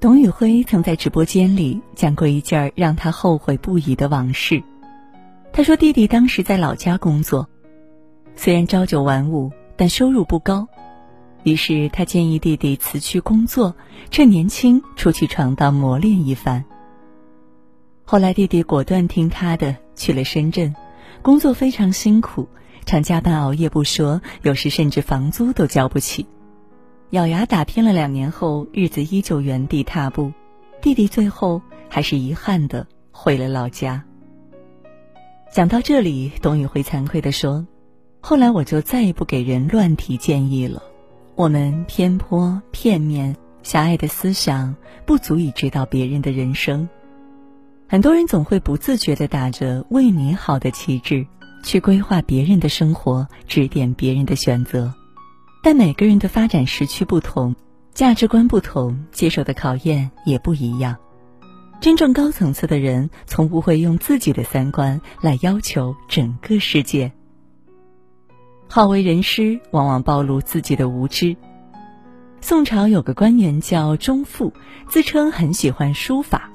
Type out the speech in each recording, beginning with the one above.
董宇辉曾在直播间里讲过一件让他后悔不已的往事。他说，弟弟当时在老家工作，虽然朝九晚五，但收入不高。于是他建议弟弟辞去工作，趁年轻出去闯荡磨练一番。后来弟弟果断听他的，去了深圳，工作非常辛苦，常加班熬夜不说，有时甚至房租都交不起。咬牙打拼了两年后，日子依旧原地踏步，弟弟最后还是遗憾的回了老家。讲到这里，董宇辉惭愧地说：“后来我就再也不给人乱提建议了。我们偏颇、片面、狭隘的思想不足以指导别人的人生。很多人总会不自觉地打着为你好的旗帜，去规划别人的生活，指点别人的选择。但每个人的发展时区不同，价值观不同，接受的考验也不一样。”真正高层次的人，从不会用自己的三观来要求整个世界。好为人师，往往暴露自己的无知。宋朝有个官员叫钟富，自称很喜欢书法，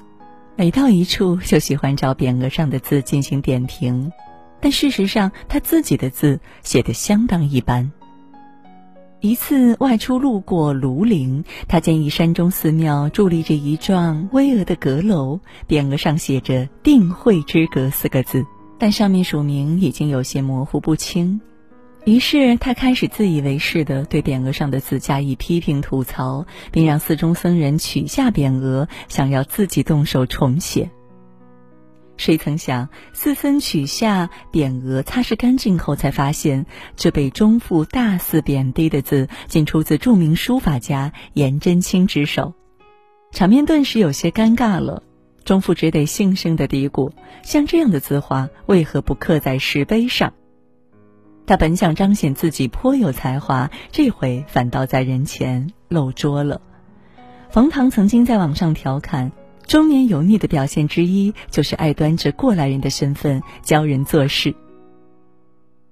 每到一处就喜欢找匾额上的字进行点评，但事实上他自己的字写得相当一般。一次外出路过庐陵，他见一山中寺庙伫立着一幢巍峨的阁楼，匾额上写着“定慧之阁”四个字，但上面署名已经有些模糊不清。于是他开始自以为是地对匾额上的字加以批评吐槽，并让寺中僧人取下匾额，想要自己动手重写。谁曾想，四僧取下匾额，擦拭干净后，才发现这被钟父大肆贬低的字，竟出自著名书法家颜真卿之手，场面顿时有些尴尬了。钟父只得悻悻的嘀咕：“像这样的字画，为何不刻在石碑上？”他本想彰显自己颇有才华，这回反倒在人前露拙了。冯唐曾经在网上调侃。中年油腻的表现之一，就是爱端着过来人的身份教人做事。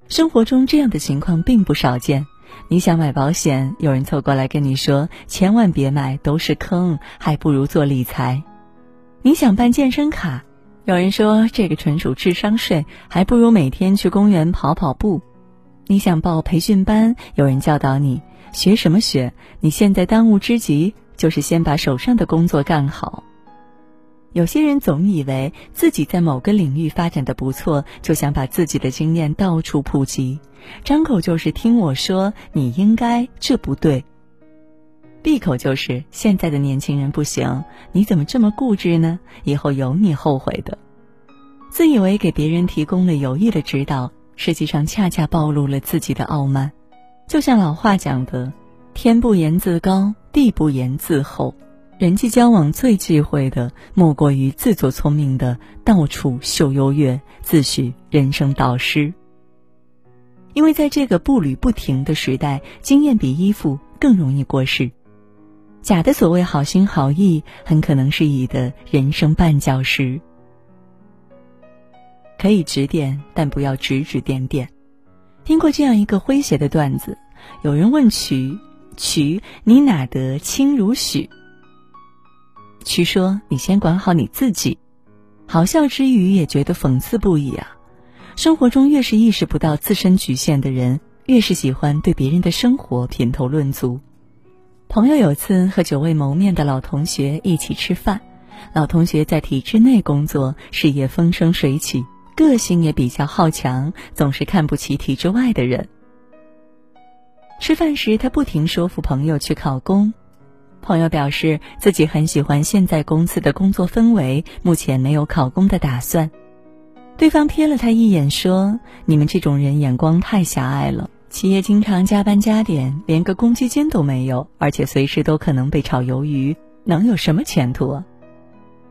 生活中这样的情况并不少见。你想买保险，有人凑过来跟你说：“千万别买，都是坑，还不如做理财。”你想办健身卡，有人说这个纯属智商税，还不如每天去公园跑跑步。你想报培训班，有人教导你学什么学？你现在当务之急就是先把手上的工作干好。有些人总以为自己在某个领域发展的不错，就想把自己的经验到处普及，张口就是听我说你应该这不对，闭口就是现在的年轻人不行，你怎么这么固执呢？以后有你后悔的。自以为给别人提供了有益的指导，实际上恰恰暴露了自己的傲慢。就像老话讲的：“天不言自高，地不言自厚。”人际交往最忌讳的，莫过于自作聪明的到处秀优越，自诩人生导师。因为在这个步履不停的时代，经验比衣服更容易过时。假的所谓好心好意，很可能是以的人生绊脚石。可以指点，但不要指指点点。听过这样一个诙谐的段子：有人问渠，渠，你哪得清如许？渠说：“你先管好你自己。”好笑之余，也觉得讽刺不已啊！生活中越是意识不到自身局限的人，越是喜欢对别人的生活品头论足。朋友有次和久未谋面的老同学一起吃饭，老同学在体制内工作，事业风生水起，个性也比较好强，总是看不起体制外的人。吃饭时，他不停说服朋友去考公。朋友表示自己很喜欢现在公司的工作氛围，目前没有考公的打算。对方瞥了他一眼，说：“你们这种人眼光太狭隘了。企业经常加班加点，连个公积金都没有，而且随时都可能被炒鱿鱼，能有什么前途？”啊？”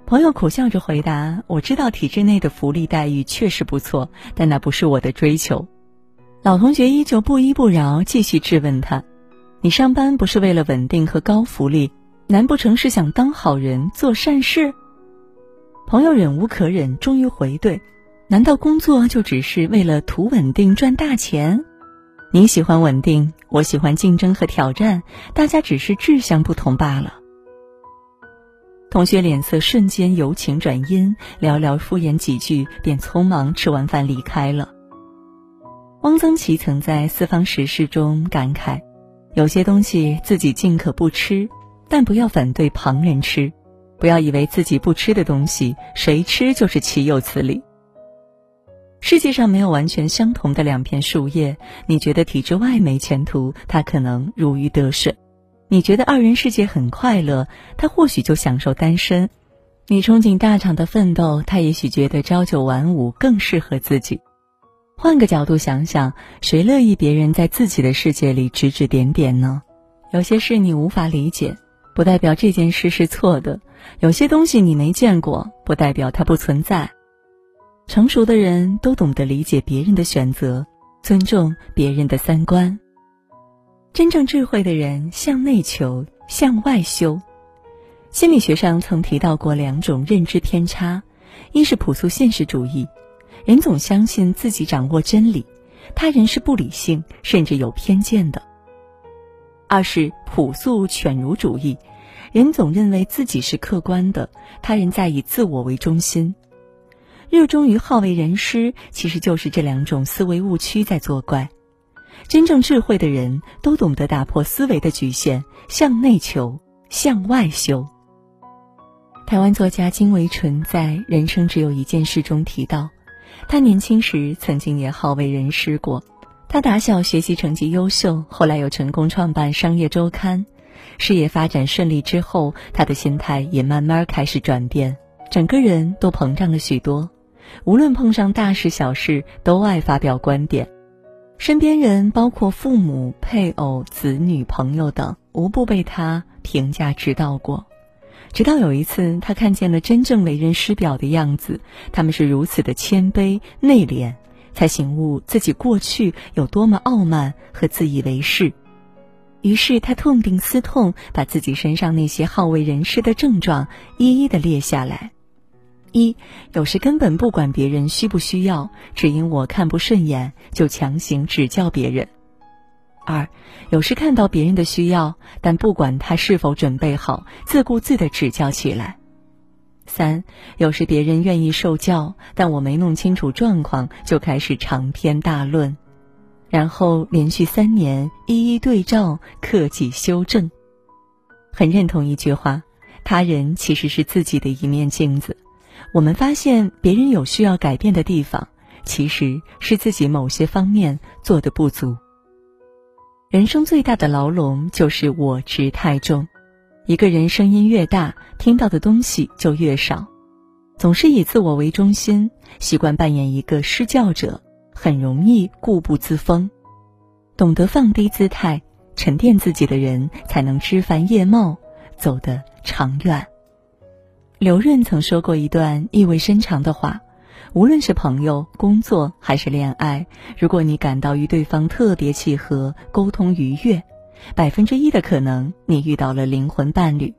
朋友苦笑着回答：“我知道体制内的福利待遇确实不错，但那不是我的追求。”老同学依旧不依不饶，继续质问他。你上班不是为了稳定和高福利，难不成是想当好人做善事？朋友忍无可忍，终于回怼：“难道工作就只是为了图稳定赚大钱？你喜欢稳定，我喜欢竞争和挑战，大家只是志向不同罢了。”同学脸色瞬间由晴转阴，寥寥敷衍几句，便匆忙吃完饭离开了。汪曾祺曾在《四方时事》中感慨：“有些东西自己尽可不吃，但不要反对旁人吃；不要以为自己不吃的东西，谁吃就是岂有此理。”世界上没有完全相同的两片树叶，你觉得体制外没前途，他可能如鱼得水。你觉得二人世界很快乐，他或许就享受单身；你憧憬大厂的奋斗，他也许觉得朝九晚五更适合自己。换个角度想想，谁乐意别人在自己的世界里指指点点呢？有些事你无法理解，不代表这件事是错的；有些东西你没见过，不代表它不存在。成熟的人都懂得理解别人的选择，尊重别人的三观。真正智慧的人向内求，向外修。心理学上曾提到过两种认知偏差：一是朴素现实主义，人总相信自己掌握真理，他人是不理性甚至有偏见的；二是朴素犬儒主义，人总认为自己是客观的，他人在以自我为中心。热衷于好为人师，其实就是这两种思维误区在作怪。真正智慧的人都懂得打破思维的局限，向内求，向外修。台湾作家金维纯在《人生只有一件事》中提到，他年轻时曾经也好为人师过。他打小学习成绩优秀，后来又成功创办商业周刊，事业发展顺利之后，他的心态也慢慢开始转变，整个人都膨胀了许多。无论碰上大事小事，都爱发表观点。身边人，包括父母、配偶、子女、朋友等，无不被他评价指导过。直到有一次，他看见了真正为人师表的样子，他们是如此的谦卑内敛，才醒悟自己过去有多么傲慢和自以为是。于是他痛定思痛，把自己身上那些好为人师的症状一一的列下来。一有时根本不管别人需不需要，只因我看不顺眼就强行指教别人；二有时看到别人的需要，但不管他是否准备好，自顾自的指教起来；三有时别人愿意受教，但我没弄清楚状况就开始长篇大论，然后连续三年一一对照，克己修正。很认同一句话：他人其实是自己的一面镜子。我们发现别人有需要改变的地方，其实是自己某些方面做的不足。人生最大的牢笼就是我执太重，一个人声音越大，听到的东西就越少。总是以自我为中心，习惯扮演一个施教者，很容易固步自封。懂得放低姿态、沉淀自己的人，才能枝繁叶茂，走得长远。刘润曾说过一段意味深长的话：无论是朋友、工作还是恋爱，如果你感到与对方特别契合、沟通愉悦，百分之一的可能你遇到了灵魂伴侣，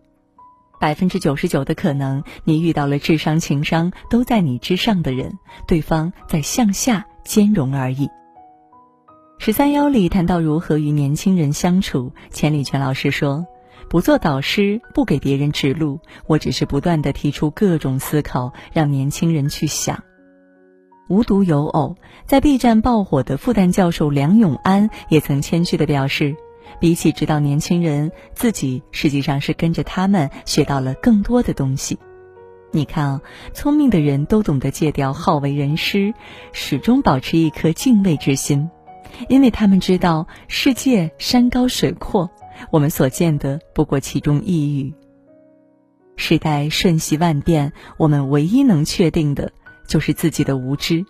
百分之九十九的可能你遇到了智商情商都在你之上的人，对方在向下兼容而已。十三幺里谈到如何与年轻人相处，钱理泉老师说。不做导师，不给别人指路，我只是不断的提出各种思考，让年轻人去想。无独有偶，在 B 站爆火的复旦教授梁永安也曾谦虚的表示，比起指导年轻人，自己实际上是跟着他们学到了更多的东西。你看啊，聪明的人都懂得戒掉好为人师，始终保持一颗敬畏之心，因为他们知道世界山高水阔。我们所见的不过其中一隅。时代瞬息万变，我们唯一能确定的，就是自己的无知。